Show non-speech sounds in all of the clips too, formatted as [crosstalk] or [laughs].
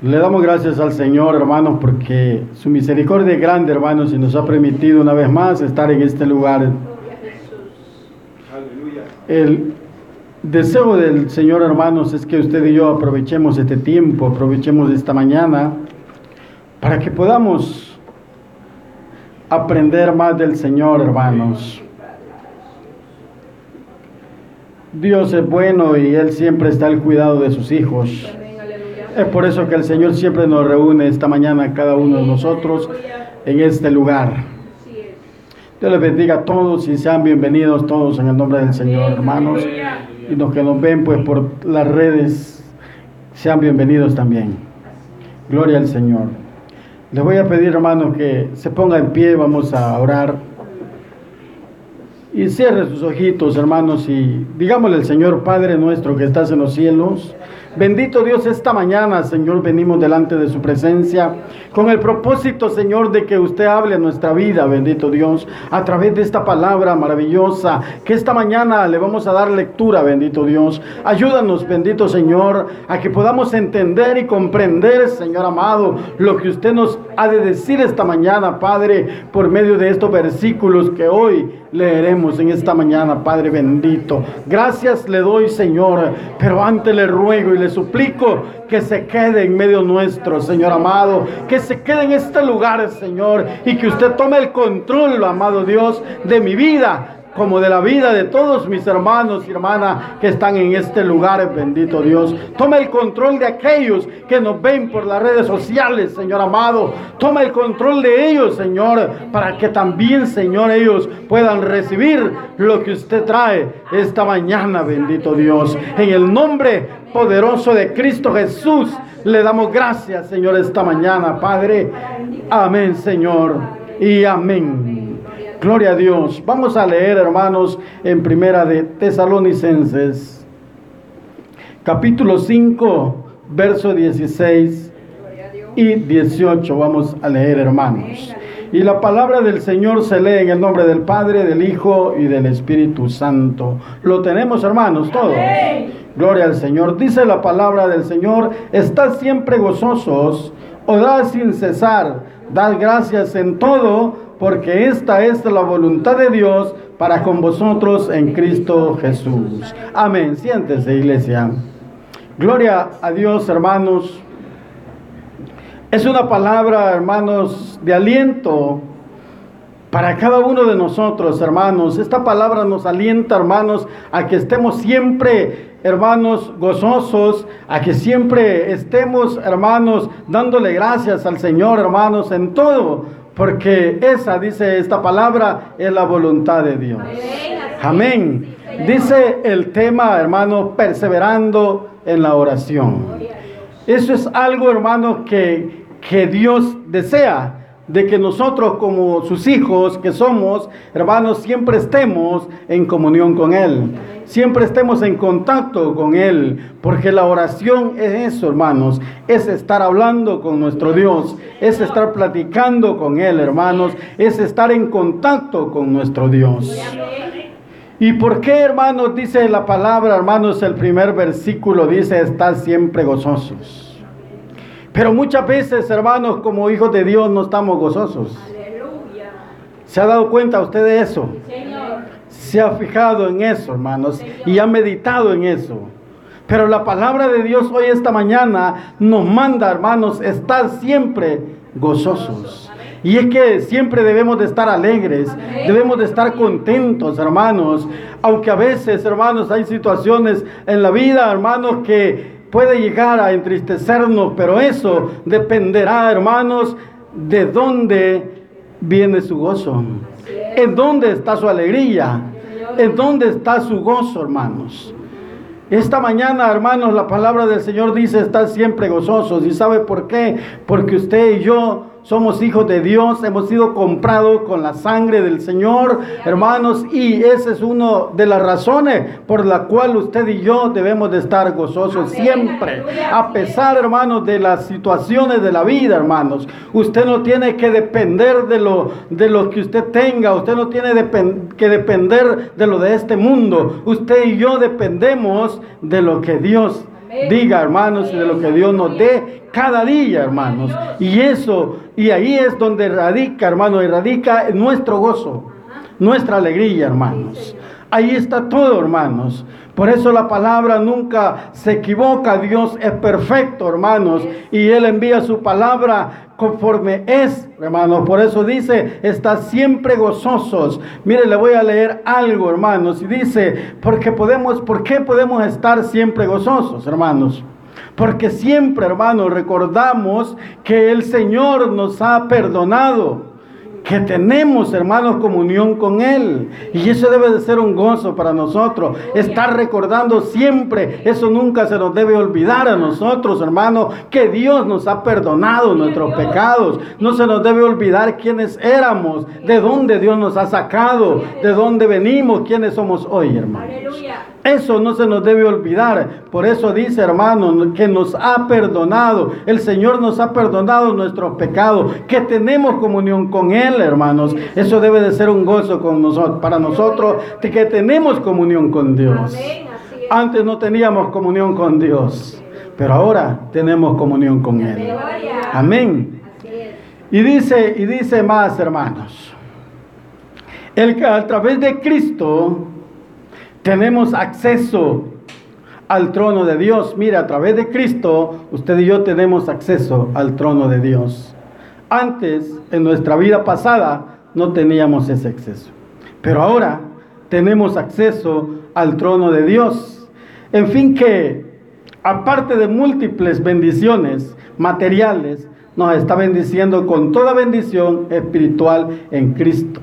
Le damos gracias al Señor, hermanos, porque su misericordia es grande, hermanos, y nos ha permitido una vez más estar en este lugar. El deseo del Señor, hermanos, es que usted y yo aprovechemos este tiempo, aprovechemos esta mañana, para que podamos aprender más del Señor, hermanos. Dios es bueno y Él siempre está al cuidado de sus hijos. Es por eso que el Señor siempre nos reúne esta mañana cada uno de nosotros en este lugar. Dios les bendiga a todos y sean bienvenidos todos en el nombre del Señor, hermanos. Y los que nos ven pues por las redes, sean bienvenidos también. Gloria al Señor. Les voy a pedir, hermanos, que se ponga en pie, vamos a orar. Y cierre sus ojitos, hermanos, y digámosle al Señor Padre nuestro que estás en los cielos. Bendito Dios, esta mañana, Señor, venimos delante de su presencia con el propósito, Señor, de que usted hable a nuestra vida, bendito Dios, a través de esta palabra maravillosa, que esta mañana le vamos a dar lectura, bendito Dios. Ayúdanos, bendito Señor, a que podamos entender y comprender, Señor amado, lo que usted nos ha de decir esta mañana, Padre, por medio de estos versículos que hoy leeremos en esta mañana, Padre bendito. Gracias le doy, Señor, pero antes le ruego y le suplico que se quede en medio nuestro, Señor amado, que se quede en este lugar, Señor, y que usted tome el control, amado Dios, de mi vida como de la vida de todos mis hermanos y hermanas que están en este lugar, bendito Dios. Toma el control de aquellos que nos ven por las redes sociales, Señor amado. Toma el control de ellos, Señor, para que también, Señor, ellos puedan recibir lo que usted trae esta mañana, bendito Dios. En el nombre poderoso de Cristo Jesús, le damos gracias, Señor, esta mañana, Padre. Amén, Señor. Y amén. Gloria a Dios. Vamos a leer, hermanos, en primera de Tesalonicenses, capítulo 5, verso 16 y 18. Vamos a leer, hermanos. Y la palabra del Señor se lee en el nombre del Padre, del Hijo y del Espíritu Santo. Lo tenemos, hermanos, todos. Gloria al Señor. Dice la palabra del Señor, estad siempre gozosos, orad sin cesar, dad gracias en todo porque esta es la voluntad de Dios para con vosotros en Cristo Jesús. Amén. Siéntese, iglesia. Gloria a Dios, hermanos. Es una palabra, hermanos, de aliento para cada uno de nosotros, hermanos. Esta palabra nos alienta, hermanos, a que estemos siempre, hermanos, gozosos, a que siempre estemos, hermanos, dándole gracias al Señor, hermanos, en todo porque esa, dice esta palabra, es la voluntad de Dios. Amén. Dice el tema, hermano, perseverando en la oración. Eso es algo, hermano, que, que Dios desea de que nosotros como sus hijos que somos, hermanos, siempre estemos en comunión con Él, siempre estemos en contacto con Él, porque la oración es eso, hermanos, es estar hablando con nuestro Dios, es estar platicando con Él, hermanos, es estar en contacto con nuestro Dios. ¿Y por qué, hermanos, dice la palabra, hermanos, el primer versículo dice, estar siempre gozosos? Pero muchas veces, hermanos, como hijos de Dios no estamos gozosos. Aleluya. ¿Se ha dado cuenta usted de eso? Señor. Se ha fijado en eso, hermanos, y ha meditado en eso. Pero la palabra de Dios hoy, esta mañana, nos manda, hermanos, estar siempre gozosos. Y es que siempre debemos de estar alegres, debemos de estar contentos, hermanos. Aunque a veces, hermanos, hay situaciones en la vida, hermanos, que puede llegar a entristecernos, pero eso dependerá, hermanos, de dónde viene su gozo. ¿En dónde está su alegría? ¿En dónde está su gozo, hermanos? Esta mañana, hermanos, la palabra del Señor dice estar siempre gozosos. ¿Y sabe por qué? Porque usted y yo somos hijos de Dios, hemos sido comprados con la sangre del Señor, hermanos, y esa es una de las razones por la cual usted y yo debemos de estar gozosos siempre, a pesar, hermanos, de las situaciones de la vida, hermanos. Usted no tiene que depender de lo, de lo que usted tenga, usted no tiene que depender de lo de este mundo. Usted y yo dependemos de lo que Dios diga, hermanos, de lo que Dios nos dé cada día, hermanos. Y eso, y ahí es donde radica, hermanos, y radica nuestro gozo, nuestra alegría, hermanos. Ahí está todo, hermanos. Por eso la palabra nunca se equivoca. Dios es perfecto, hermanos. Y Él envía su palabra conforme es, hermanos. Por eso dice, está siempre gozosos. Mire, le voy a leer algo, hermanos. Y dice, porque podemos, ¿por qué podemos estar siempre gozosos, hermanos? Porque siempre, hermanos, recordamos que el Señor nos ha perdonado que tenemos, hermanos, comunión con Él. Y eso debe de ser un gozo para nosotros. Estar recordando siempre, eso nunca se nos debe olvidar a nosotros, hermanos, que Dios nos ha perdonado nuestros pecados. No se nos debe olvidar quiénes éramos, de dónde Dios nos ha sacado, de dónde venimos, quiénes somos hoy, hermanos. Eso no se nos debe olvidar. Por eso dice, hermano, que nos ha perdonado. El Señor nos ha perdonado nuestros pecados, que tenemos comunión con Él, hermanos. Eso debe de ser un gozo con nosotros, para nosotros, que tenemos comunión con Dios. Antes no teníamos comunión con Dios, pero ahora tenemos comunión con Él. Amén. Y dice, y dice más, hermanos. El que a través de Cristo tenemos acceso al trono de Dios. Mira, a través de Cristo, usted y yo tenemos acceso al trono de Dios. Antes, en nuestra vida pasada, no teníamos ese acceso. Pero ahora tenemos acceso al trono de Dios. En fin que, aparte de múltiples bendiciones materiales, nos está bendiciendo con toda bendición espiritual en Cristo.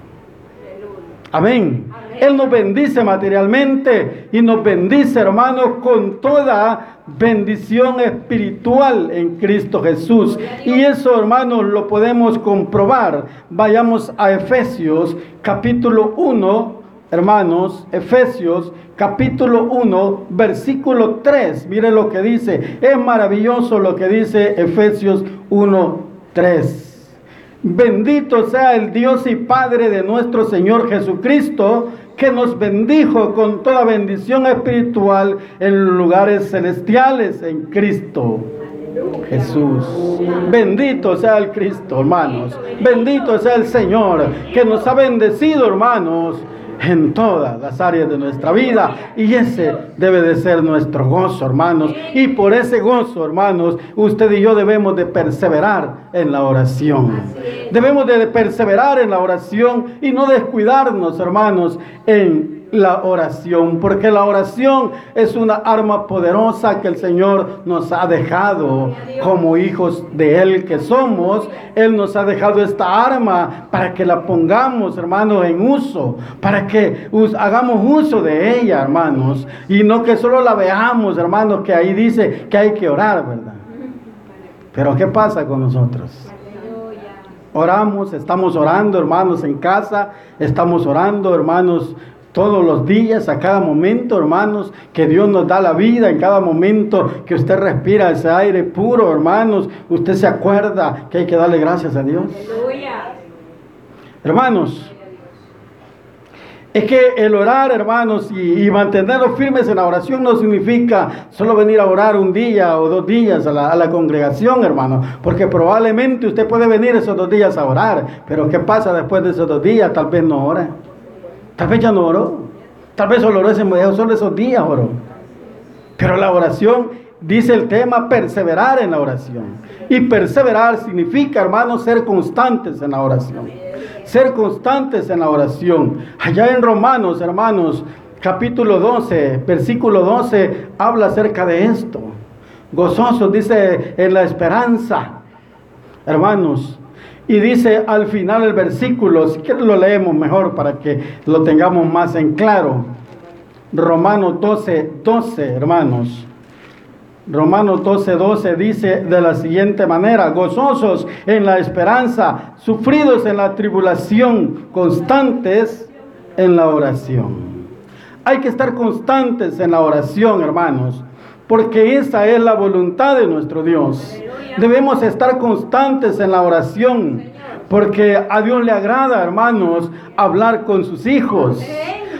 Amén. Él nos bendice materialmente y nos bendice, hermanos, con toda bendición espiritual en Cristo Jesús. Y eso, hermanos, lo podemos comprobar. Vayamos a Efesios capítulo 1, hermanos, Efesios capítulo 1, versículo 3. Mire lo que dice. Es maravilloso lo que dice Efesios 1, 3. Bendito sea el Dios y Padre de nuestro Señor Jesucristo, que nos bendijo con toda bendición espiritual en lugares celestiales en Cristo. Jesús. Bendito sea el Cristo, hermanos. Bendito sea el Señor que nos ha bendecido, hermanos en todas las áreas de nuestra vida. Y ese debe de ser nuestro gozo, hermanos. Y por ese gozo, hermanos, usted y yo debemos de perseverar en la oración. Debemos de perseverar en la oración y no descuidarnos, hermanos, en la oración, porque la oración es una arma poderosa que el Señor nos ha dejado como hijos de Él que somos. Él nos ha dejado esta arma para que la pongamos, hermanos, en uso, para que hagamos uso de ella, hermanos, y no que solo la veamos, hermanos, que ahí dice que hay que orar, ¿verdad? Pero ¿qué pasa con nosotros? Oramos, estamos orando, hermanos, en casa, estamos orando, hermanos, todos los días, a cada momento, hermanos, que Dios nos da la vida, en cada momento que usted respira ese aire puro, hermanos, usted se acuerda que hay que darle gracias a Dios. Hermanos, es que el orar, hermanos, y, mantenerlos firmes en la oración no significa solo venir a orar un día o dos días a la, a la congregación, hermano. Porque probablemente usted puede venir esos dos días a orar, pero ¿qué pasa después de esos dos días? Tal vez no ora. Tal vez ya no oró. Tal vez solo oró ese solo esos días oró. Pero la oración, dice el tema, perseverar en la oración. Y perseverar significa, hermanos, ser constantes en la oración. Ser constantes en la oración. Allá en Romanos, hermanos, capítulo 12, versículo 12, habla acerca de esto. Gozosos, dice, en la esperanza. Hermanos, y dice al final el versículo, si quieres lo leemos mejor para que lo tengamos más en claro. Romanos 12, 12, hermanos. Romanos 12, 12 dice de la siguiente manera, gozosos en la esperanza, sufridos en la tribulación, constantes en la oración. Hay que estar constantes en la oración, hermanos, porque esa es la voluntad de nuestro Dios. Debemos estar constantes en la oración, porque a Dios le agrada, hermanos, hablar con sus hijos.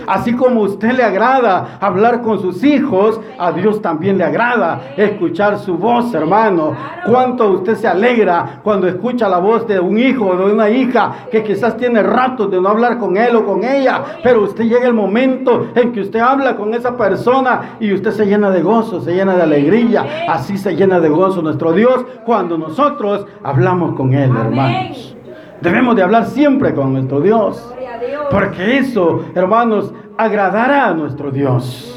Así como a usted le agrada hablar con sus hijos, a Dios también le agrada escuchar su voz, hermano. Cuánto usted se alegra cuando escucha la voz de un hijo o de una hija que quizás tiene ratos de no hablar con él o con ella, pero usted llega el momento en que usted habla con esa persona y usted se llena de gozo, se llena de alegría. Así se llena de gozo nuestro Dios cuando nosotros hablamos con Él, hermanos. Debemos de hablar siempre con nuestro Dios. Porque eso, hermanos, agradará a nuestro Dios.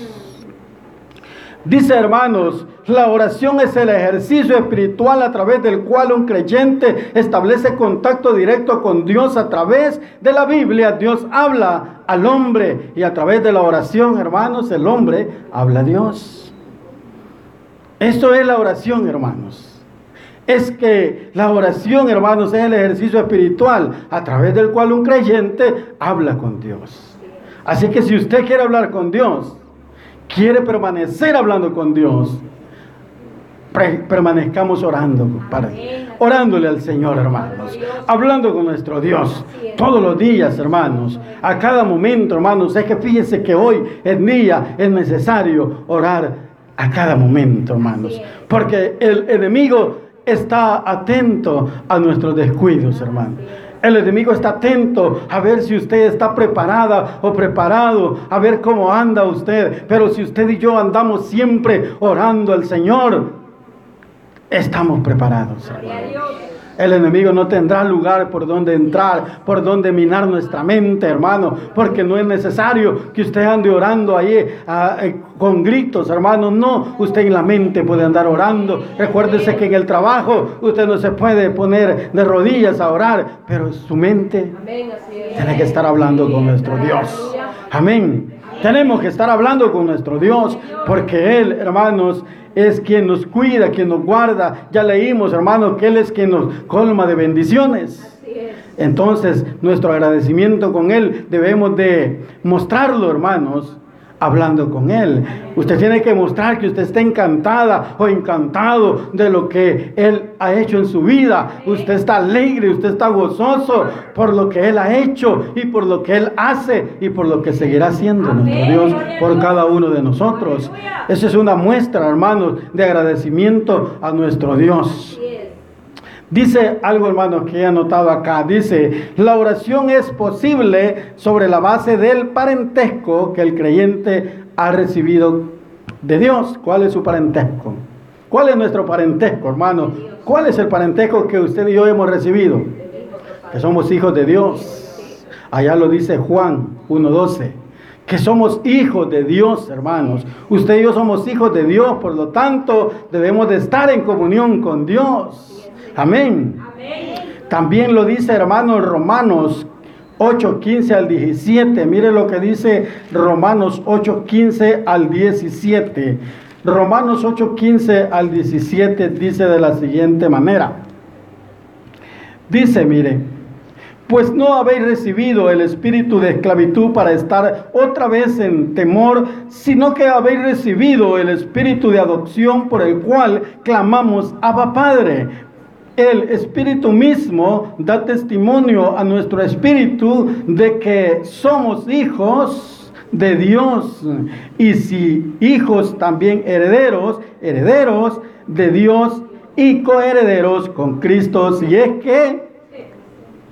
Dice hermanos, la oración es el ejercicio espiritual a través del cual un creyente establece contacto directo con Dios a través de la Biblia. Dios habla al hombre y a través de la oración, hermanos, el hombre habla a Dios. Esto es la oración, hermanos es que la oración, hermanos, es el ejercicio espiritual a través del cual un creyente habla con Dios. Así que si usted quiere hablar con Dios, quiere permanecer hablando con Dios, permanezcamos orando, orándole al Señor, hermanos, hablando con nuestro Dios todos los días, hermanos, a cada momento, hermanos. Es que fíjense que hoy en día es necesario orar a cada momento, hermanos, porque el enemigo está atento a nuestros descuidos, hermano. El enemigo está atento a ver si usted está preparada o preparado, a ver cómo anda usted. Pero si usted y yo andamos siempre orando al Señor, estamos preparados. El enemigo no tendrá lugar por donde entrar, por donde minar nuestra mente, hermano, porque no es necesario que usted ande orando ahí ah, eh, con gritos, hermano. No, usted en la mente puede andar orando. Recuérdese que en el trabajo usted no se puede poner de rodillas a orar, pero su mente tiene que estar hablando con nuestro Dios. Amén. Tenemos que estar hablando con nuestro Dios, porque Él, hermanos, es quien nos cuida, quien nos guarda. Ya leímos, hermanos, que Él es quien nos colma de bendiciones. Entonces, nuestro agradecimiento con Él debemos de mostrarlo, hermanos, hablando con Él. Usted tiene que mostrar que usted está encantada o encantado de lo que Él ha hecho en su vida. Usted está alegre, usted está gozoso por lo que Él ha hecho y por lo que Él hace y por lo que seguirá haciendo nuestro Dios por cada uno de nosotros. Esa es una muestra, hermanos, de agradecimiento a nuestro Dios. Dice algo, hermano, que he anotado acá. Dice, la oración es posible sobre la base del parentesco que el creyente ha recibido de Dios. ¿Cuál es su parentesco? ¿Cuál es nuestro parentesco, hermano? ¿Cuál es el parentesco que usted y yo hemos recibido? Que somos hijos de Dios. Allá lo dice Juan 1.12 que somos hijos de Dios, hermanos. Usted y yo somos hijos de Dios, por lo tanto debemos de estar en comunión con Dios. Amén. También lo dice hermanos Romanos 8, 15 al 17. Mire lo que dice Romanos 8, 15 al 17. Romanos 8, 15 al 17 dice de la siguiente manera. Dice, mire, pues no habéis recibido el espíritu de esclavitud para estar otra vez en temor, sino que habéis recibido el espíritu de adopción por el cual clamamos, Abba Padre. El Espíritu mismo da testimonio a nuestro espíritu de que somos hijos de Dios. Y si hijos también herederos, herederos de Dios y coherederos con Cristo, si es que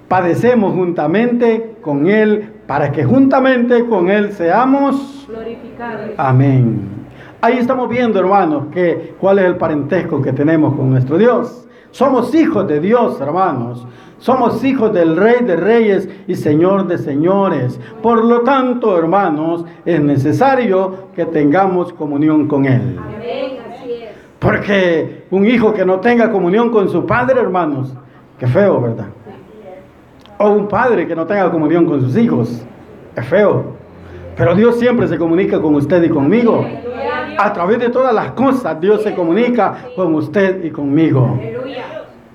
padecemos juntamente con Él, para que juntamente con Él seamos glorificados. Amén. Ahí estamos viendo, hermanos, que cuál es el parentesco que tenemos con nuestro Dios. Somos hijos de Dios, hermanos. Somos hijos del Rey de Reyes y Señor de Señores. Por lo tanto, hermanos, es necesario que tengamos comunión con Él. Porque un hijo que no tenga comunión con su padre, hermanos, qué feo, ¿verdad? O un padre que no tenga comunión con sus hijos, es feo. Pero Dios siempre se comunica con usted y conmigo. A través de todas las cosas Dios se comunica con usted y conmigo.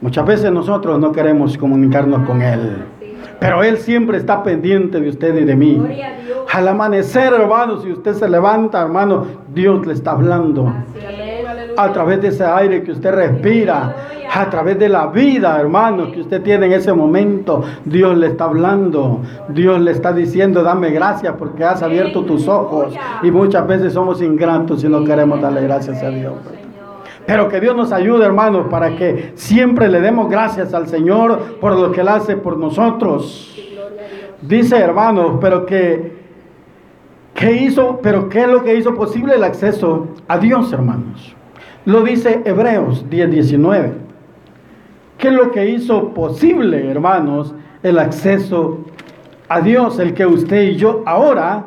Muchas veces nosotros no queremos comunicarnos con Él. Pero Él siempre está pendiente de usted y de mí. Al amanecer, hermano, si usted se levanta, hermano, Dios le está hablando. A través de ese aire que usted respira, a través de la vida, hermano, que usted tiene en ese momento. Dios le está hablando, Dios le está diciendo, dame gracias porque has abierto tus ojos. Y muchas veces somos ingratos y no queremos darle gracias a Dios. Pero que Dios nos ayude, hermanos, para que siempre le demos gracias al Señor por lo que Él hace por nosotros. Dice, hermanos, pero que, ¿qué hizo? Pero ¿qué es lo que hizo posible el acceso a Dios, hermanos? Lo dice Hebreos 10:19. ¿Qué es lo que hizo posible, hermanos, el acceso a Dios? El que usted y yo ahora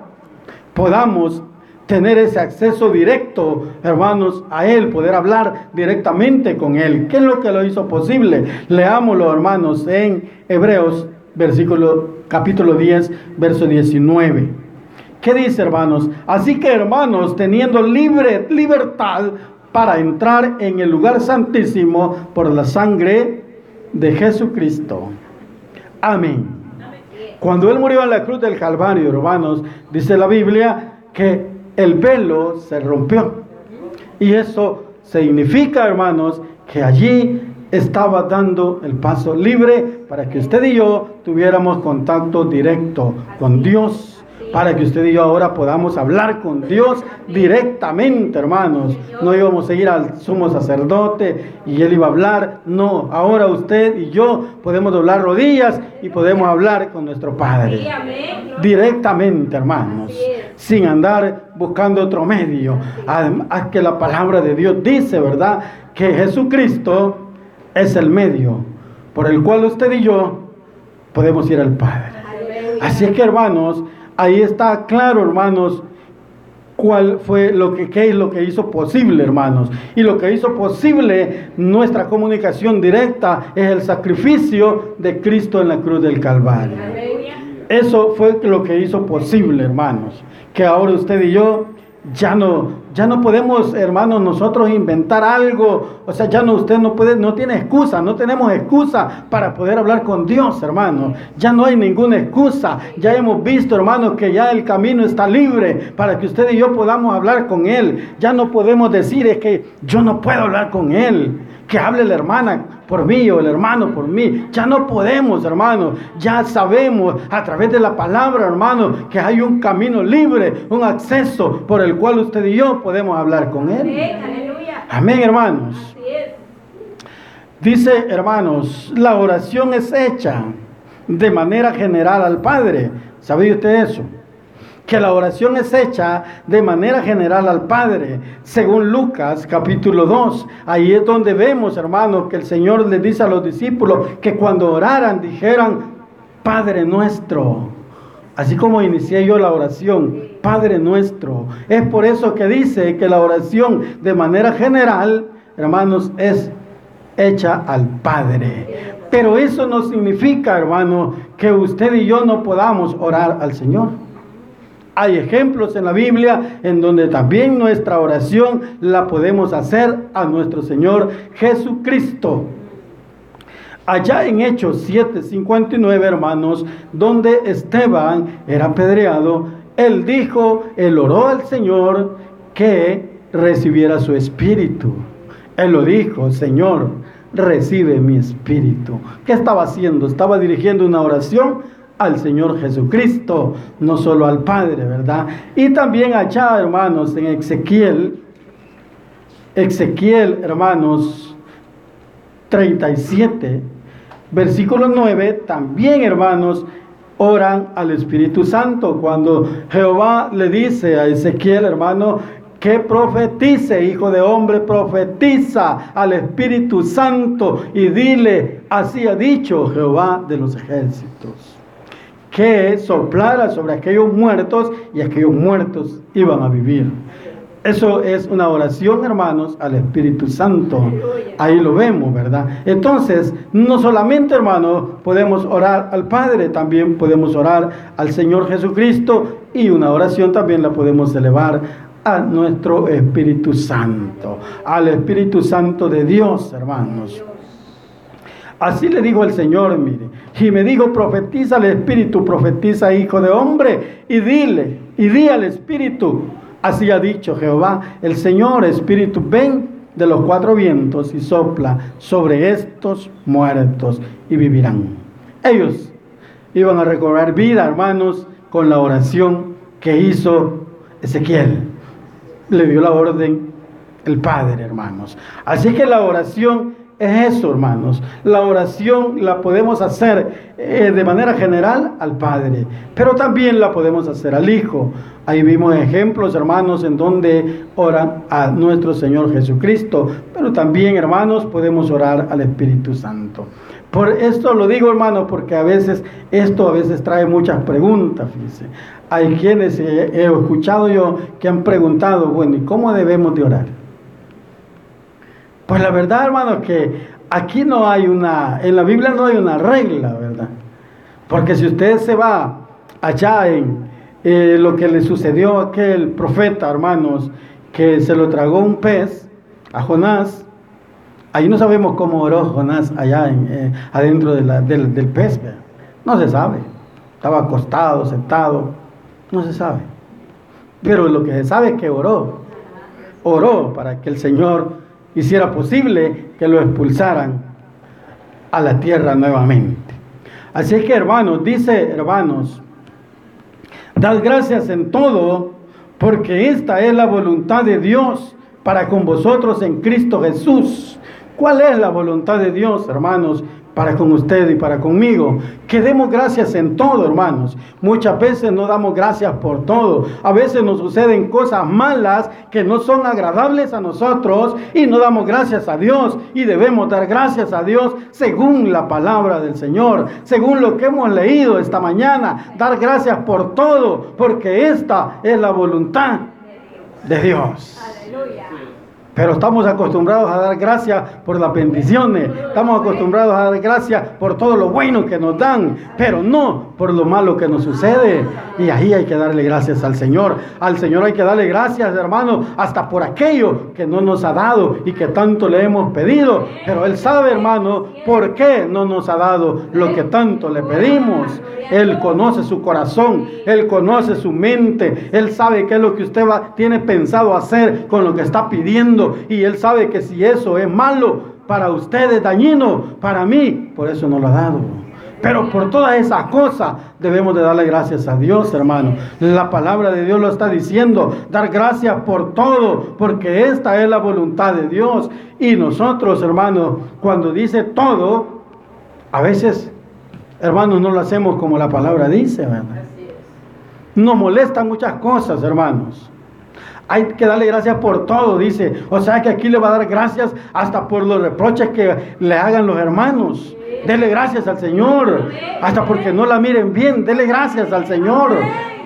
podamos tener ese acceso directo, hermanos, a Él, poder hablar directamente con Él. ¿Qué es lo que lo hizo posible? Leámoslo, hermanos, en Hebreos, versículo, capítulo 10, verso 19. ¿Qué dice, hermanos? Así que, hermanos, teniendo libre libertad para entrar en el lugar santísimo por la sangre de Jesucristo. Amén. Cuando Él murió en la cruz del Calvario, hermanos, dice la Biblia que el velo se rompió. Y eso significa, hermanos, que allí estaba dando el paso libre para que usted y yo tuviéramos contacto directo con Dios para que usted y yo ahora podamos hablar con Dios directamente, hermanos. No íbamos a ir al sumo sacerdote y él iba a hablar. No, ahora usted y yo podemos doblar rodillas y podemos hablar con nuestro Padre. Directamente, hermanos. Sin andar buscando otro medio. Además que la palabra de Dios dice, ¿verdad? Que Jesucristo es el medio por el cual usted y yo podemos ir al Padre. Así es que, hermanos, Ahí está claro, hermanos, cuál fue lo que qué es lo que hizo posible, hermanos. Y lo que hizo posible nuestra comunicación directa es el sacrificio de Cristo en la cruz del Calvario. Eso fue lo que hizo posible, hermanos, que ahora usted y yo ya no, ya no podemos, hermanos, nosotros inventar algo. O sea, ya no, usted no puede, no tiene excusa, no tenemos excusa para poder hablar con Dios, hermano. Ya no hay ninguna excusa. Ya hemos visto, hermanos, que ya el camino está libre para que usted y yo podamos hablar con Él. Ya no podemos decir es que yo no puedo hablar con Él que hable la hermana por mí o el hermano por mí. Ya no podemos, hermano. Ya sabemos a través de la palabra, hermano, que hay un camino libre, un acceso por el cual usted y yo podemos hablar con Él. Amén, hermanos. Dice, hermanos, la oración es hecha de manera general al Padre. ¿Sabía usted eso? Que la oración es hecha de manera general al Padre, según Lucas capítulo 2. Ahí es donde vemos, hermanos, que el Señor le dice a los discípulos que cuando oraran dijeran, Padre nuestro. Así como inicié yo la oración, Padre nuestro. Es por eso que dice que la oración de manera general, hermanos, es hecha al Padre. Pero eso no significa, hermano, que usted y yo no podamos orar al Señor. Hay ejemplos en la Biblia en donde también nuestra oración la podemos hacer a nuestro Señor Jesucristo. Allá en Hechos 7:59, hermanos, donde Esteban era apedreado, él dijo, él oró al Señor que recibiera su espíritu. Él lo dijo, Señor, recibe mi espíritu. ¿Qué estaba haciendo? Estaba dirigiendo una oración al Señor Jesucristo, no solo al Padre, ¿verdad? Y también allá, hermanos, en Ezequiel, Ezequiel, hermanos, 37, versículo 9, también, hermanos, oran al Espíritu Santo. Cuando Jehová le dice a Ezequiel, hermano, que profetice, hijo de hombre, profetiza al Espíritu Santo y dile, así ha dicho Jehová de los ejércitos que soplara sobre aquellos muertos y aquellos muertos iban a vivir. Eso es una oración, hermanos, al Espíritu Santo. Ahí lo vemos, ¿verdad? Entonces, no solamente, hermanos, podemos orar al Padre, también podemos orar al Señor Jesucristo y una oración también la podemos elevar a nuestro Espíritu Santo, al Espíritu Santo de Dios, hermanos. Así le dijo el Señor, mire. Y me dijo, profetiza al Espíritu, profetiza, hijo de hombre, y dile, y di al Espíritu. Así ha dicho Jehová, el Señor, Espíritu, ven. de los cuatro vientos y sopla sobre estos muertos y vivirán. Ellos iban a recobrar vida, hermanos, con la oración que hizo Ezequiel. Le dio la orden el Padre, hermanos. Así que la oración es eso, hermanos. La oración la podemos hacer eh, de manera general al Padre, pero también la podemos hacer al Hijo. Ahí vimos ejemplos, hermanos, en donde oran a nuestro Señor Jesucristo, pero también, hermanos, podemos orar al Espíritu Santo. Por esto lo digo, hermano, porque a veces esto a veces trae muchas preguntas, fíjense. Hay quienes he, escuchado yo que han preguntado, bueno, ¿y cómo debemos de orar? Pues la verdad, hermano, que aquí no hay una, en la Biblia no hay una regla, ¿verdad? Porque si usted se va allá en eh, lo que le sucedió a aquel profeta, hermanos, que se lo tragó un pez a Jonás, ahí no sabemos cómo oró Jonás allá en, eh, adentro del, del pez, no se sabe. Estaba acostado, sentado, no se sabe. Pero lo que se sabe es que oró. Oró para que el Señor hiciera posible que lo expulsaran a la tierra nuevamente. Así que hermanos, dice hermanos, dad gracias en todo, porque esta es la voluntad de Dios para con vosotros en Cristo Jesús. ¿Cuál es la voluntad de Dios, hermanos? Para con usted y para conmigo. Que demos gracias en todo, hermanos. Muchas veces no damos gracias por todo. A veces nos suceden cosas malas que no son agradables a nosotros y no damos gracias a Dios. Y debemos dar gracias a Dios según la palabra del Señor, según lo que hemos leído esta mañana. Dar gracias por todo, porque esta es la voluntad de Dios. Aleluya. Pero estamos acostumbrados a dar gracias por las bendiciones. Estamos acostumbrados a dar gracias por todo lo bueno que nos dan, pero no por lo malo que nos sucede. Y ahí hay que darle gracias al Señor. Al Señor hay que darle gracias, hermano, hasta por aquello que no nos ha dado y que tanto le hemos pedido. Pero Él sabe, hermano, por qué no nos ha dado lo que tanto le pedimos. Él conoce su corazón, Él conoce su mente, Él sabe qué es lo que usted tiene pensado hacer con lo que está pidiendo y Él sabe que si eso es malo para usted, es dañino para mí, por eso no lo ha dado. Pero por todas esas cosas debemos de darle gracias a Dios, hermano. La palabra de Dios lo está diciendo, dar gracias por todo, porque esta es la voluntad de Dios. Y nosotros, hermano, cuando dice todo, a veces Hermanos, no lo hacemos como la palabra dice, ¿verdad? Nos molestan muchas cosas, hermanos. Hay que darle gracias por todo, dice. O sea que aquí le va a dar gracias hasta por los reproches que le hagan los hermanos. Dele gracias al Señor. Hasta porque no la miren bien, dele gracias al Señor.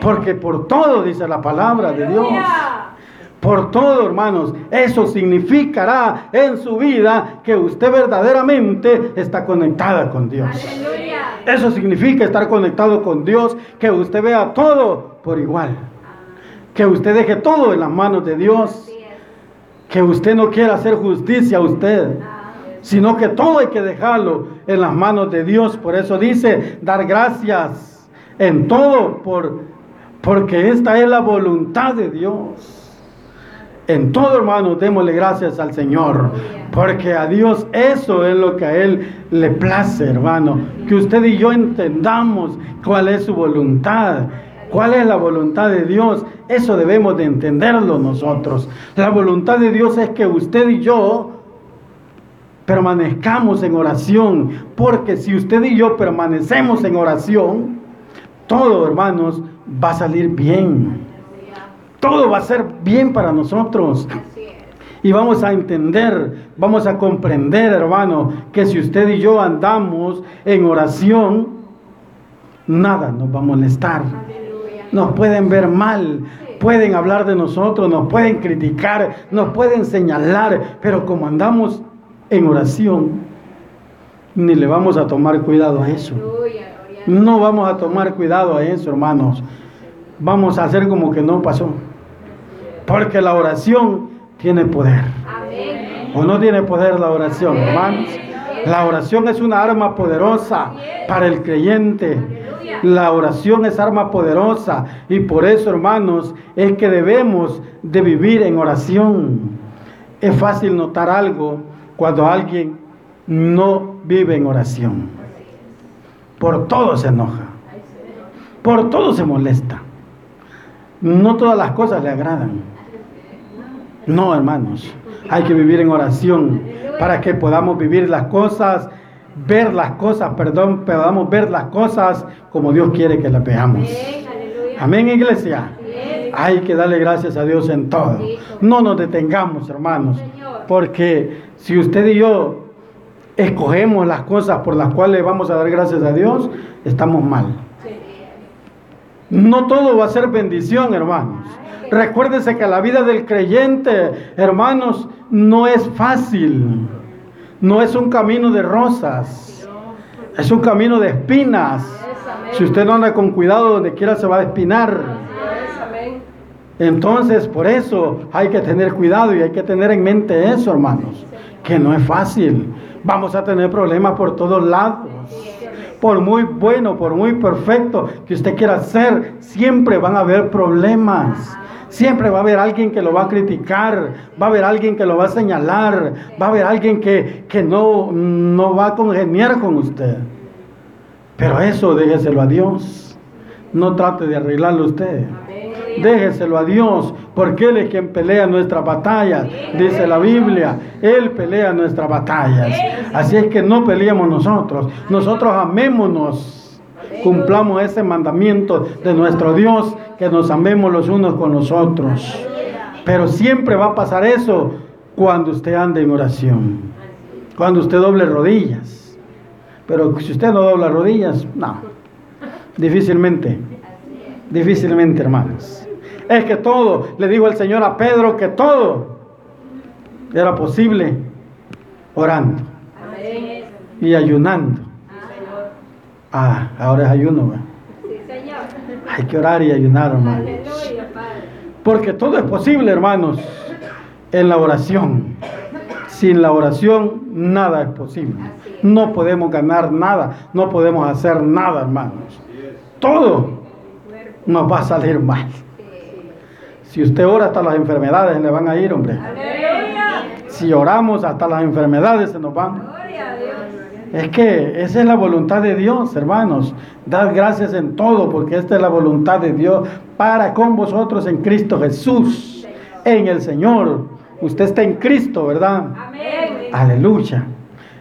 Porque por todo, dice la palabra de Dios. Por todo, hermanos, eso significará en su vida que usted verdaderamente está conectada con Dios. Eso significa estar conectado con Dios, que usted vea todo por igual. Que usted deje todo en las manos de Dios. Que usted no quiera hacer justicia a usted, sino que todo hay que dejarlo en las manos de Dios. Por eso dice, dar gracias en todo, por, porque esta es la voluntad de Dios. En todo, hermano, démosle gracias al Señor. Porque a Dios eso es lo que a Él le place, hermano. Que usted y yo entendamos cuál es su voluntad. ¿Cuál es la voluntad de Dios? Eso debemos de entenderlo nosotros. La voluntad de Dios es que usted y yo permanezcamos en oración. Porque si usted y yo permanecemos en oración, todo, hermanos, va a salir bien todo va a ser bien para nosotros. Y vamos a entender, vamos a comprender, hermano, que si usted y yo andamos en oración, nada nos va a molestar. Nos pueden ver mal, pueden hablar de nosotros, nos pueden criticar, nos pueden señalar, pero como andamos en oración, ni le vamos a tomar cuidado a eso. No vamos a tomar cuidado a eso, hermanos. Vamos a hacer como que no pasó. Porque la oración tiene poder. ¿O no tiene poder la oración, hermanos? La oración es una arma poderosa para el creyente. La oración es arma poderosa y por eso, hermanos, es que debemos de vivir en oración. es fácil notar algo cuando alguien no vive en oración. Por todo se enoja. Por todo se molesta. No todas las cosas le agradan. No, hermanos. Hay que vivir en oración para que podamos vivir las cosas, ver las cosas, perdón, podamos ver las cosas como Dios quiere que las veamos. Amén, iglesia. Hay que darle gracias a Dios en todo. No nos detengamos, hermanos, porque si usted y yo escogemos las cosas por las cuales vamos a dar gracias a Dios, estamos mal. No todo va a ser bendición, hermanos. Recuérdese que la vida del creyente, hermanos, no es fácil. No es un camino de rosas. Es un camino de espinas. Si usted no anda con cuidado, donde quiera se va a espinar. Entonces, por eso hay que tener cuidado y hay que tener en mente eso, hermanos, que no es fácil. Vamos a tener problemas por todos lados. Por muy bueno, por muy perfecto que usted quiera ser, siempre van a haber problemas. Siempre va a haber alguien que lo va a criticar, va a haber alguien que lo va a señalar, va a haber alguien que, que no, no va a congeniar con usted. Pero eso déjeselo a Dios. No trate de arreglarlo usted. Déjeselo a Dios, porque Él es quien pelea nuestras batallas, dice la Biblia. Él pelea nuestras batallas. Así es que no peleemos nosotros. Nosotros amémonos. Cumplamos ese mandamiento de nuestro Dios, que nos amemos los unos con los otros. Pero siempre va a pasar eso cuando usted ande en oración. Cuando usted doble rodillas. Pero si usted no dobla rodillas, no. Difícilmente. Difícilmente, hermanos. Es que todo, le dijo el Señor a Pedro que todo era posible orando y ayunando. Ah, ahora es ayuno. Hay que orar y ayunar, hermanos. Porque todo es posible, hermanos, en la oración. Sin la oración nada es posible. No podemos ganar nada, no podemos hacer nada, hermanos. Todo nos va a salir mal. Si usted ora hasta las enfermedades le van a ir, hombre. Si oramos hasta las enfermedades se nos van. Es que esa es la voluntad de Dios, hermanos. Dad gracias en todo, porque esta es la voluntad de Dios para con vosotros en Cristo Jesús, en el Señor. Usted está en Cristo, ¿verdad? Aleluya.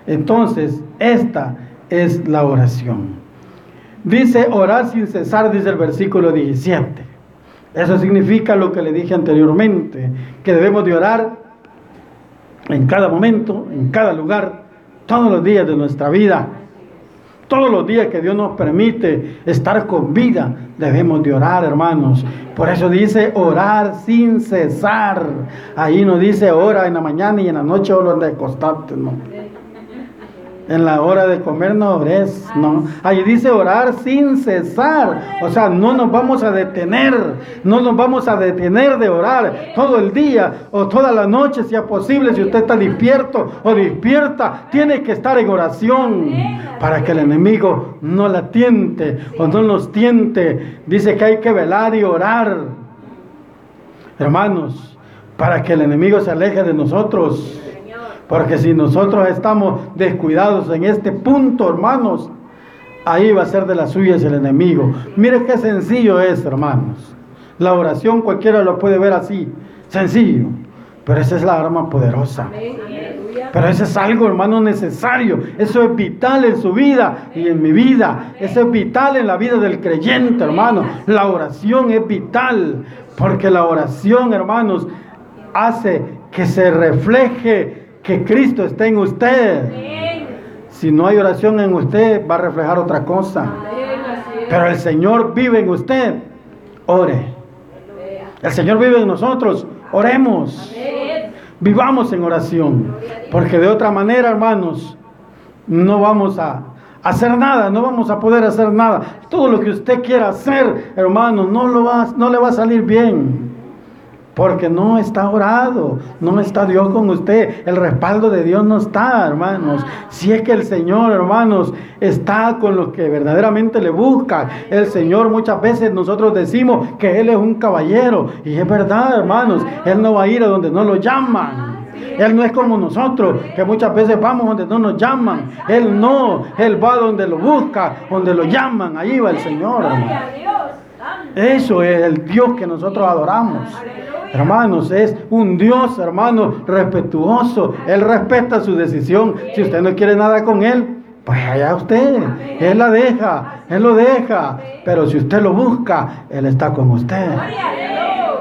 Entonces, esta es la oración. Dice orar sin cesar, dice el versículo 17. Eso significa lo que le dije anteriormente, que debemos de orar en cada momento, en cada lugar, todos los días de nuestra vida. Todos los días que Dios nos permite estar con vida, debemos de orar, hermanos. Por eso dice orar sin cesar. Ahí no dice ora en la mañana y en la noche o de acostarte, no. En la hora de comer no ores, no. Ahí dice orar sin cesar. O sea, no nos vamos a detener, no nos vamos a detener de orar todo el día o toda la noche, si es posible, si usted está despierto o despierta, tiene que estar en oración para que el enemigo no la tiente o no nos tiente. Dice que hay que velar y orar. Hermanos, para que el enemigo se aleje de nosotros. Porque si nosotros estamos descuidados en este punto, hermanos, ahí va a ser de las suyas el enemigo. Mire qué sencillo es, hermanos. La oración cualquiera lo puede ver así, sencillo. Pero esa es la arma poderosa. Pero eso es algo, hermano, necesario. Eso es vital en su vida y en mi vida. Eso es vital en la vida del creyente, hermano. La oración es vital. Porque la oración, hermanos, hace que se refleje que Cristo esté en usted. Si no hay oración en usted, va a reflejar otra cosa. Pero el Señor vive en usted. Ore. El Señor vive en nosotros. Oremos. Vivamos en oración. Porque de otra manera, hermanos, no vamos a hacer nada, no vamos a poder hacer nada. Todo lo que usted quiera hacer, hermano, no, lo va, no le va a salir bien. Porque no está orado, no está Dios con usted. El respaldo de Dios no está, hermanos. Si es que el Señor, hermanos, está con los que verdaderamente le buscan. El Señor muchas veces nosotros decimos que Él es un caballero. Y es verdad, hermanos. Él no va a ir a donde no lo llaman. Él no es como nosotros, que muchas veces vamos donde no nos llaman. Él no, Él va donde lo busca, donde lo llaman. Ahí va el Señor, Eso es el Dios que nosotros adoramos. Hermanos, es un Dios, hermano, respetuoso. Él respeta su decisión. Si usted no quiere nada con Él, pues allá usted, Él la deja, Él lo deja, pero si usted lo busca, Él está con usted.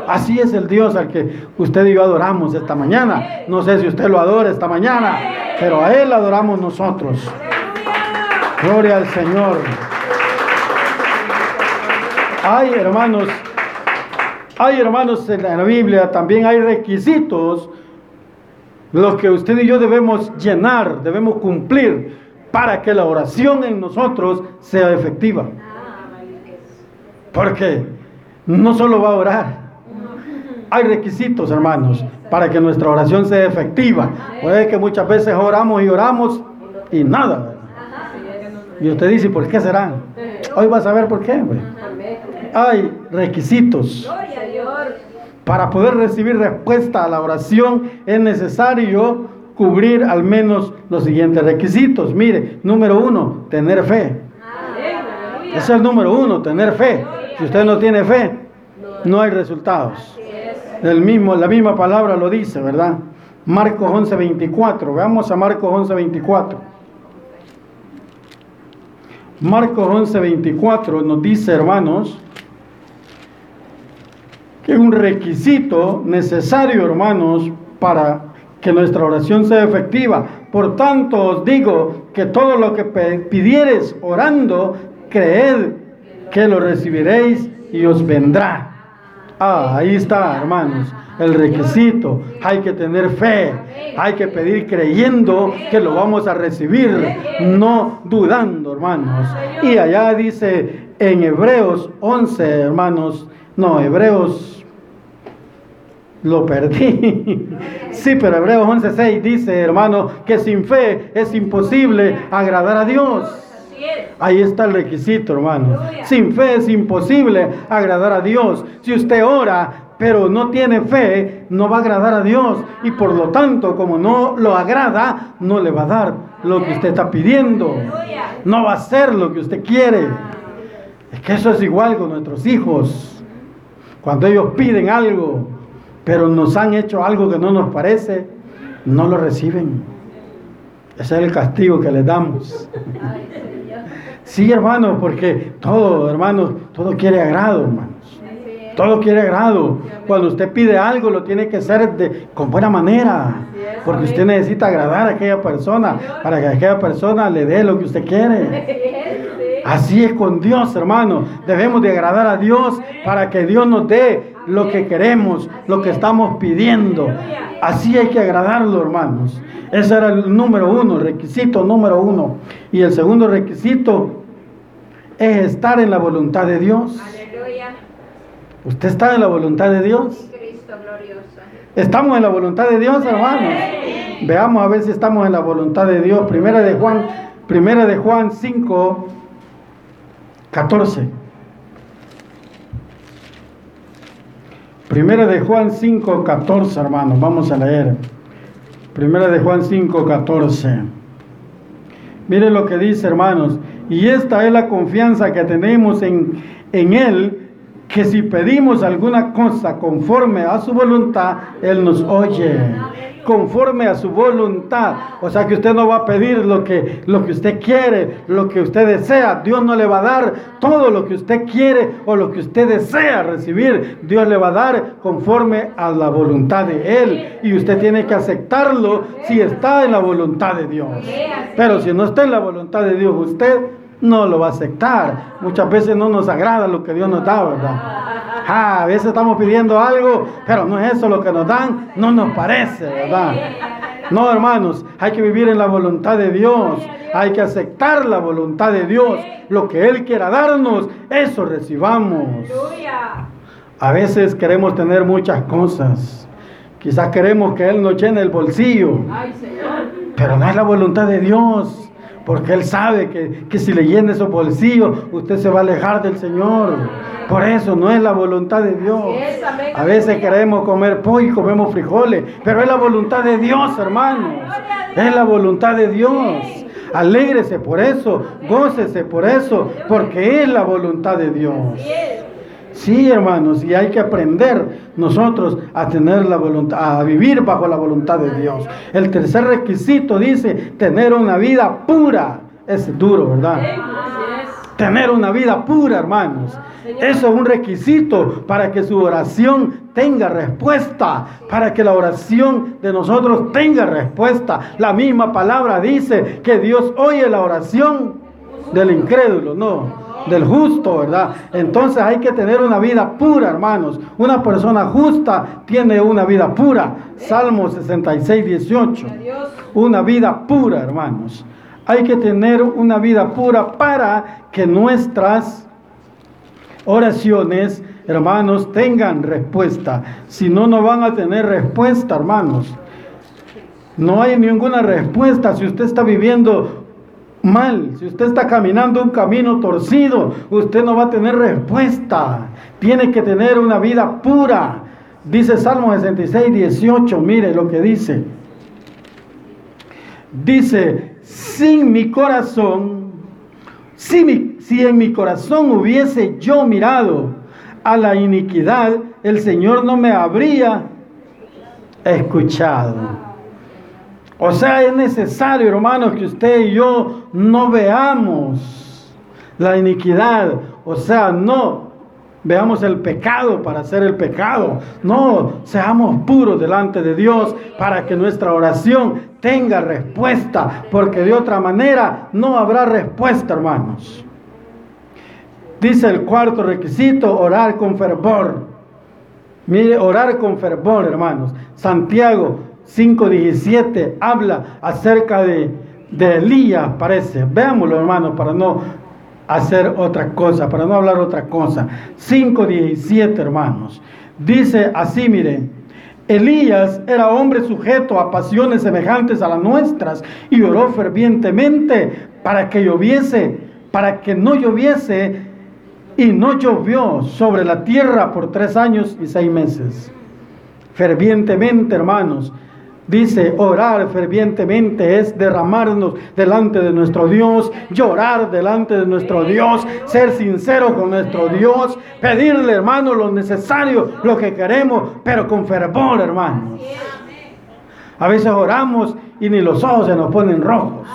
Así es el Dios al que usted y yo adoramos esta mañana. No sé si usted lo adora esta mañana, pero a Él adoramos nosotros. Gloria al Señor. Hay hermanos, hay hermanos en la Biblia, también hay requisitos los que usted y yo debemos llenar, debemos cumplir para que la oración en nosotros sea efectiva. Porque no solo va a orar, hay requisitos, hermanos, para que nuestra oración sea efectiva. Puede que muchas veces oramos y oramos y nada. Y usted dice, ¿por qué será? Hoy vas a ver por qué. Hay requisitos. Para poder recibir respuesta a la oración es necesario cubrir al menos los siguientes requisitos. Mire, número uno, tener fe. Ese es el número uno, tener fe. Si usted no tiene fe, no hay resultados. El mismo, la misma palabra lo dice, ¿verdad? Marcos 11:24. Veamos a Marcos 11:24. Marcos 11:24 nos dice, hermanos, que es un requisito necesario, hermanos, para que nuestra oración sea efectiva. Por tanto os digo que todo lo que pidiereis orando, creed que lo recibiréis y os vendrá. Ah, ahí está, hermanos, el requisito. Hay que tener fe, hay que pedir creyendo que lo vamos a recibir, no dudando, hermanos. Y allá dice en Hebreos 11, hermanos, no, Hebreos lo perdí. [laughs] Sí, pero Hebreos 11:6 dice, hermano, que sin fe es imposible agradar a Dios. Ahí está el requisito, hermano. Sin fe es imposible agradar a Dios. Si usted ora, pero no tiene fe, no va a agradar a Dios. Y por lo tanto, como no lo agrada, no le va a dar lo que usted está pidiendo. No va a hacer lo que usted quiere. Es que eso es igual con nuestros hijos. Cuando ellos piden algo, pero nos han hecho algo que no nos parece, no lo reciben. Ese es el castigo que les damos. Sí, hermanos, porque todo, hermanos, todo quiere agrado, hermanos. Todo quiere agrado. Cuando usted pide algo, lo tiene que hacer de, con buena manera. Porque usted necesita agradar a aquella persona para que aquella persona le dé lo que usted quiere. Así es con Dios, hermano. Debemos de agradar a Dios para que Dios nos dé lo que queremos, lo que estamos pidiendo. Así hay que agradarlo, hermanos. Ese era el número uno, requisito número uno. Y el segundo requisito es estar en la voluntad de Dios. ¿Usted está en la voluntad de Dios? Estamos en la voluntad de Dios, hermanos. Veamos a ver si estamos en la voluntad de Dios. Primera de Juan, primera de Juan 5, 14. Primera de Juan 5, 14, hermanos, vamos a leer. Primera de Juan 5, 14. Mire lo que dice, hermanos. Y esta es la confianza que tenemos en, en Él, que si pedimos alguna cosa conforme a su voluntad, Él nos oye conforme a su voluntad. O sea que usted no va a pedir lo que, lo que usted quiere, lo que usted desea. Dios no le va a dar todo lo que usted quiere o lo que usted desea recibir. Dios le va a dar conforme a la voluntad de Él. Y usted tiene que aceptarlo si está en la voluntad de Dios. Pero si no está en la voluntad de Dios, usted no lo va a aceptar. Muchas veces no nos agrada lo que Dios nos da, ¿verdad? Ah, a veces estamos pidiendo algo, pero no es eso lo que nos dan, no nos parece, ¿verdad? No, hermanos, hay que vivir en la voluntad de Dios, hay que aceptar la voluntad de Dios, lo que Él quiera darnos, eso recibamos. A veces queremos tener muchas cosas, quizás queremos que Él nos llene el bolsillo, pero no es la voluntad de Dios. Porque Él sabe que, que si le llena esos bolsillos, usted se va a alejar del Señor. Por eso no es la voluntad de Dios. A veces queremos comer pollo y comemos frijoles, pero es la voluntad de Dios, hermanos. Es la voluntad de Dios. Alégrese por eso, gócese por eso, porque es la voluntad de Dios. Sí, hermanos, y hay que aprender nosotros a tener la voluntad, a vivir bajo la voluntad de Dios. El tercer requisito dice tener una vida pura. Es duro, ¿verdad? Tener una vida pura, hermanos. Eso es un requisito para que su oración tenga respuesta, para que la oración de nosotros tenga respuesta. La misma palabra dice que Dios oye la oración del incrédulo, no, del justo, ¿verdad? Entonces hay que tener una vida pura, hermanos. Una persona justa tiene una vida pura. Salmo 66, 18. Una vida pura, hermanos. Hay que tener una vida pura para que nuestras oraciones, hermanos, tengan respuesta. Si no, no van a tener respuesta, hermanos. No hay ninguna respuesta si usted está viviendo mal, si usted está caminando un camino torcido, usted no va a tener respuesta. Tiene que tener una vida pura. Dice Salmo 66, 18, mire lo que dice. Dice, sin mi corazón, si, si en mi corazón hubiese yo mirado a la iniquidad, el Señor no me habría escuchado. O sea, es necesario, hermanos, que usted y yo no veamos la iniquidad. O sea, no veamos el pecado para hacer el pecado. No, seamos puros delante de Dios para que nuestra oración tenga respuesta. Porque de otra manera no habrá respuesta, hermanos. Dice el cuarto requisito, orar con fervor. Mire, orar con fervor, hermanos. Santiago 5.17 habla acerca de, Elías, parece. Veámoslo, hermanos, para no hacer otra cosa, para no hablar otra cosa. 5.17, hermanos. Dice así, miren. Elías era hombre sujeto a pasiones semejantes a las nuestras y oró fervientemente para que lloviese, para que no lloviese y no llovió sobre la tierra por tres años y seis meses. Fervientemente, hermanos, Dice, orar fervientemente es derramarnos delante de nuestro Dios, llorar delante de nuestro Dios, ser sincero con nuestro Dios, pedirle, hermano, lo necesario, lo que queremos, pero con fervor, hermanos. A veces oramos y ni los ojos se nos ponen rojos.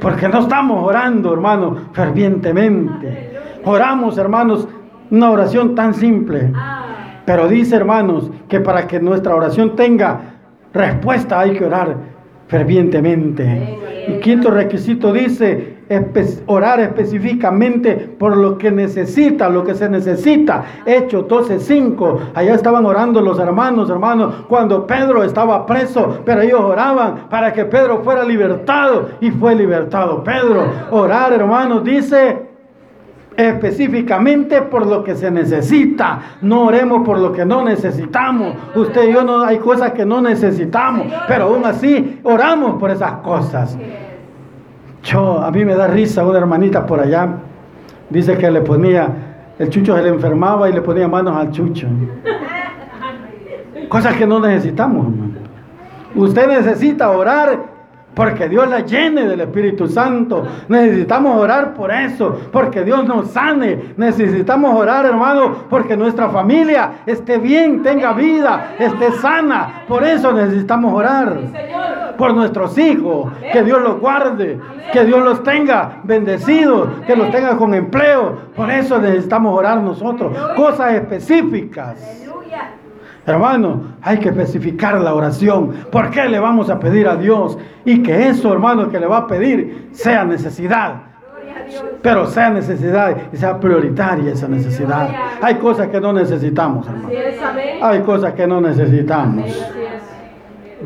Porque no estamos orando, hermano, fervientemente. Oramos, hermanos, una oración tan simple. Pero dice, hermanos, que para que nuestra oración tenga respuesta hay que orar fervientemente. Y quinto requisito dice, orar específicamente por lo que necesita, lo que se necesita. Hechos 12:5. Allá estaban orando los hermanos, hermanos, cuando Pedro estaba preso, pero ellos oraban para que Pedro fuera libertado y fue libertado. Pedro, orar, hermanos, dice específicamente por lo que se necesita. No oremos por lo que no necesitamos. Usted y yo no hay cosas que no necesitamos, pero aún así oramos por esas cosas. Yo, a mí me da risa una hermanita por allá. Dice que le ponía, el chucho se le enfermaba y le ponía manos al chucho. [laughs] Cosas que no necesitamos, Usted necesita orar porque Dios la llene del Espíritu Santo. Necesitamos orar por eso, porque Dios nos sane. Necesitamos orar, hermano, porque nuestra familia esté bien, tenga vida, esté sana. Por eso necesitamos orar. Por nuestros hijos, que Dios los guarde, que Dios los tenga bendecidos, que los tenga con empleo. Por eso necesitamos orar nosotros. Cosas específicas. Hermano, hay que especificar la oración. ¿Por qué le vamos a pedir a Dios? Y que eso, hermano, que le va a pedir sea necesidad. Pero sea necesidad y sea prioritaria esa necesidad. Hay cosas que no necesitamos, hermano. Hay cosas que no necesitamos.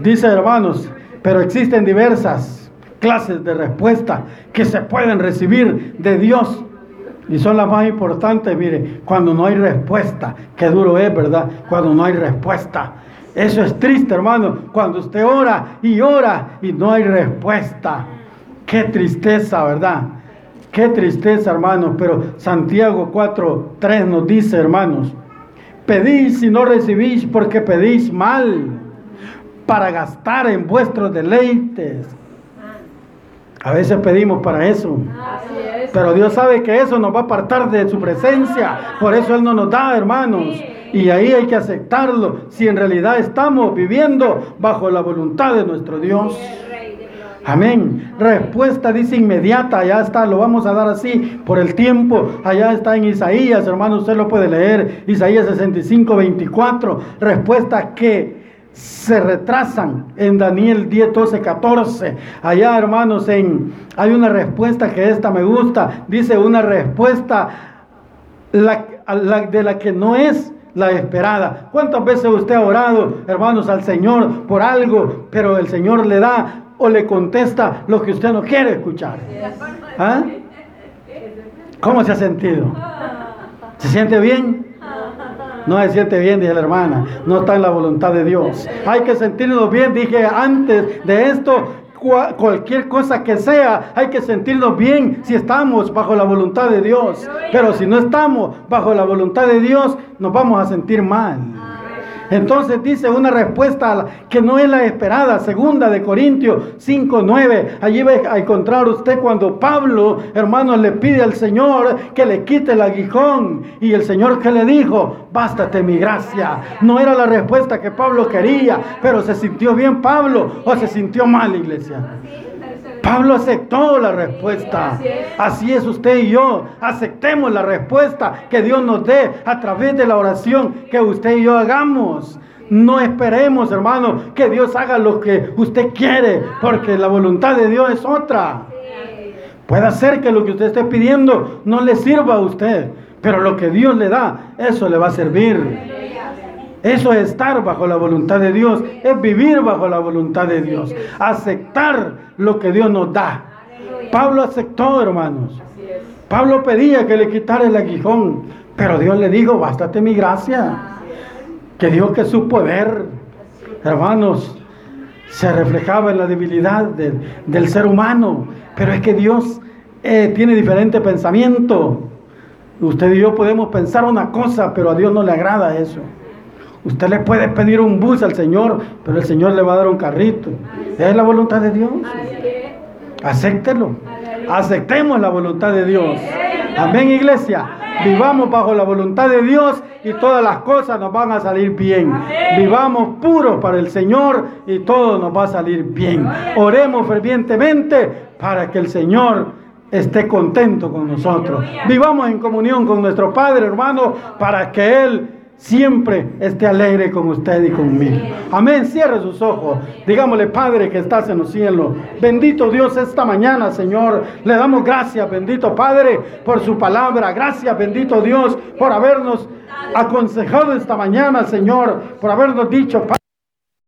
Dice, hermanos, pero existen diversas clases de respuesta que se pueden recibir de Dios y son las más importantes, mire, cuando no hay respuesta. Qué duro es, ¿verdad? Cuando no hay respuesta. Eso es triste, hermano. Cuando usted ora y ora y no hay respuesta. Qué tristeza, ¿verdad? Qué tristeza, hermanos. Pero Santiago 4, 3 nos dice, hermanos, pedís y no recibís porque pedís mal para gastar en vuestros deleites. A veces pedimos para eso. Pero Dios sabe que eso nos va a apartar de su presencia. Por eso Él no nos da, hermanos. Y ahí hay que aceptarlo. Si en realidad estamos viviendo bajo la voluntad de nuestro Dios. Amén. Respuesta dice inmediata, allá está, lo vamos a dar así por el tiempo. Allá está en Isaías, hermano, usted lo puede leer. Isaías 65, 24. Respuesta que se retrasan en Daniel 10, 12, 14. Allá, hermanos, en, hay una respuesta que esta me gusta. Dice una respuesta de la que no es la esperada. ¿Cuántas veces usted ha orado, hermanos, al Señor por algo, pero el Señor le da o le contesta lo que usted no quiere escuchar? ¿Ah? ¿Cómo se ha sentido? ¿Se siente bien? No se siente bien, dice la hermana. No está en la voluntad de Dios. Hay que sentirnos bien, dije antes de esto. Cualquier cosa que sea, hay que sentirnos bien si estamos bajo la voluntad de Dios. Pero si no estamos bajo la voluntad de Dios, nos vamos a sentir mal. Entonces dice una respuesta que no es la esperada, segunda de Corintios 5, 9. Allí va a encontrar usted cuando Pablo, hermano, le pide al Señor que le quite el aguijón. Y el Señor que le dijo, bástate mi gracia. No era la respuesta que Pablo quería, pero se sintió bien Pablo o se sintió mal, iglesia. Pablo aceptó la respuesta. Así es usted y yo. Aceptemos la respuesta que Dios nos dé a través de la oración que usted y yo hagamos. No esperemos, hermano, que Dios haga lo que usted quiere, porque la voluntad de Dios es otra. Puede ser que lo que usted esté pidiendo no le sirva a usted, pero lo que Dios le da, eso le va a servir. Eso es estar bajo la voluntad de Dios, es vivir bajo la voluntad de Dios, aceptar lo que Dios nos da. Pablo aceptó, hermanos. Pablo pedía que le quitara el aguijón, pero Dios le dijo, bástate mi gracia. Que Dios que su poder, hermanos, se reflejaba en la debilidad del, ser humano. Pero es que Dios eh, tiene diferente pensamiento. Usted y yo podemos pensar una cosa, pero a Dios no le agrada eso. Usted le puede pedir un bus al Señor, pero el Señor le va a dar un carrito. Es la voluntad de Dios. Acéptelo. Aceptemos la voluntad de Dios. Amén, iglesia. Vivamos bajo la voluntad de Dios y todas las cosas nos van a salir bien. Vivamos puros para el Señor y todo nos va a salir bien. Oremos fervientemente para que el Señor esté contento con nosotros. Vivamos en comunión con nuestro Padre, hermano, para que Él siempre esté alegre con usted y conmigo. Amén. Cierre sus ojos. Digámosle, Padre que estás en los cielos. Bendito Dios esta mañana, Señor. Le damos gracias, bendito Padre, por su palabra. Gracias, bendito Dios, por habernos aconsejado esta mañana, Señor, por habernos dicho, Padre.